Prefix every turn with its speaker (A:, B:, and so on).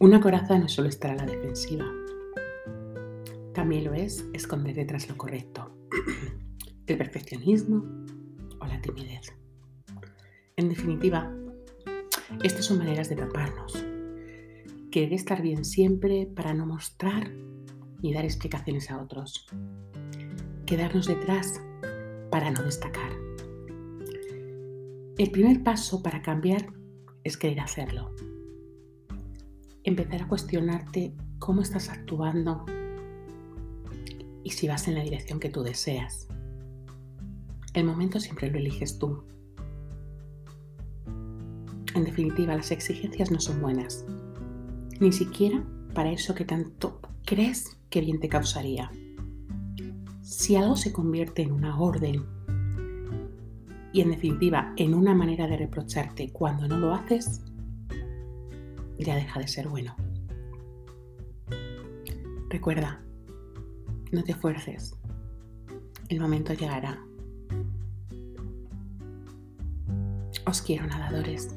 A: Una coraza no solo estar a la defensiva. También lo es esconder detrás lo correcto. El perfeccionismo o la timidez. En definitiva, estas son maneras de taparnos. Querer estar bien siempre para no mostrar ni dar explicaciones a otros. Quedarnos detrás para no destacar. El primer paso para cambiar es querer hacerlo. Empezar a cuestionarte cómo estás actuando y si vas en la dirección que tú deseas. El momento siempre lo eliges tú. En definitiva, las exigencias no son buenas, ni siquiera para eso que tanto crees que bien te causaría. Si algo se convierte en una orden y en definitiva en una manera de reprocharte cuando no lo haces, ya deja de ser bueno. Recuerda, no te fuerces. El momento llegará. Os quiero nadadores.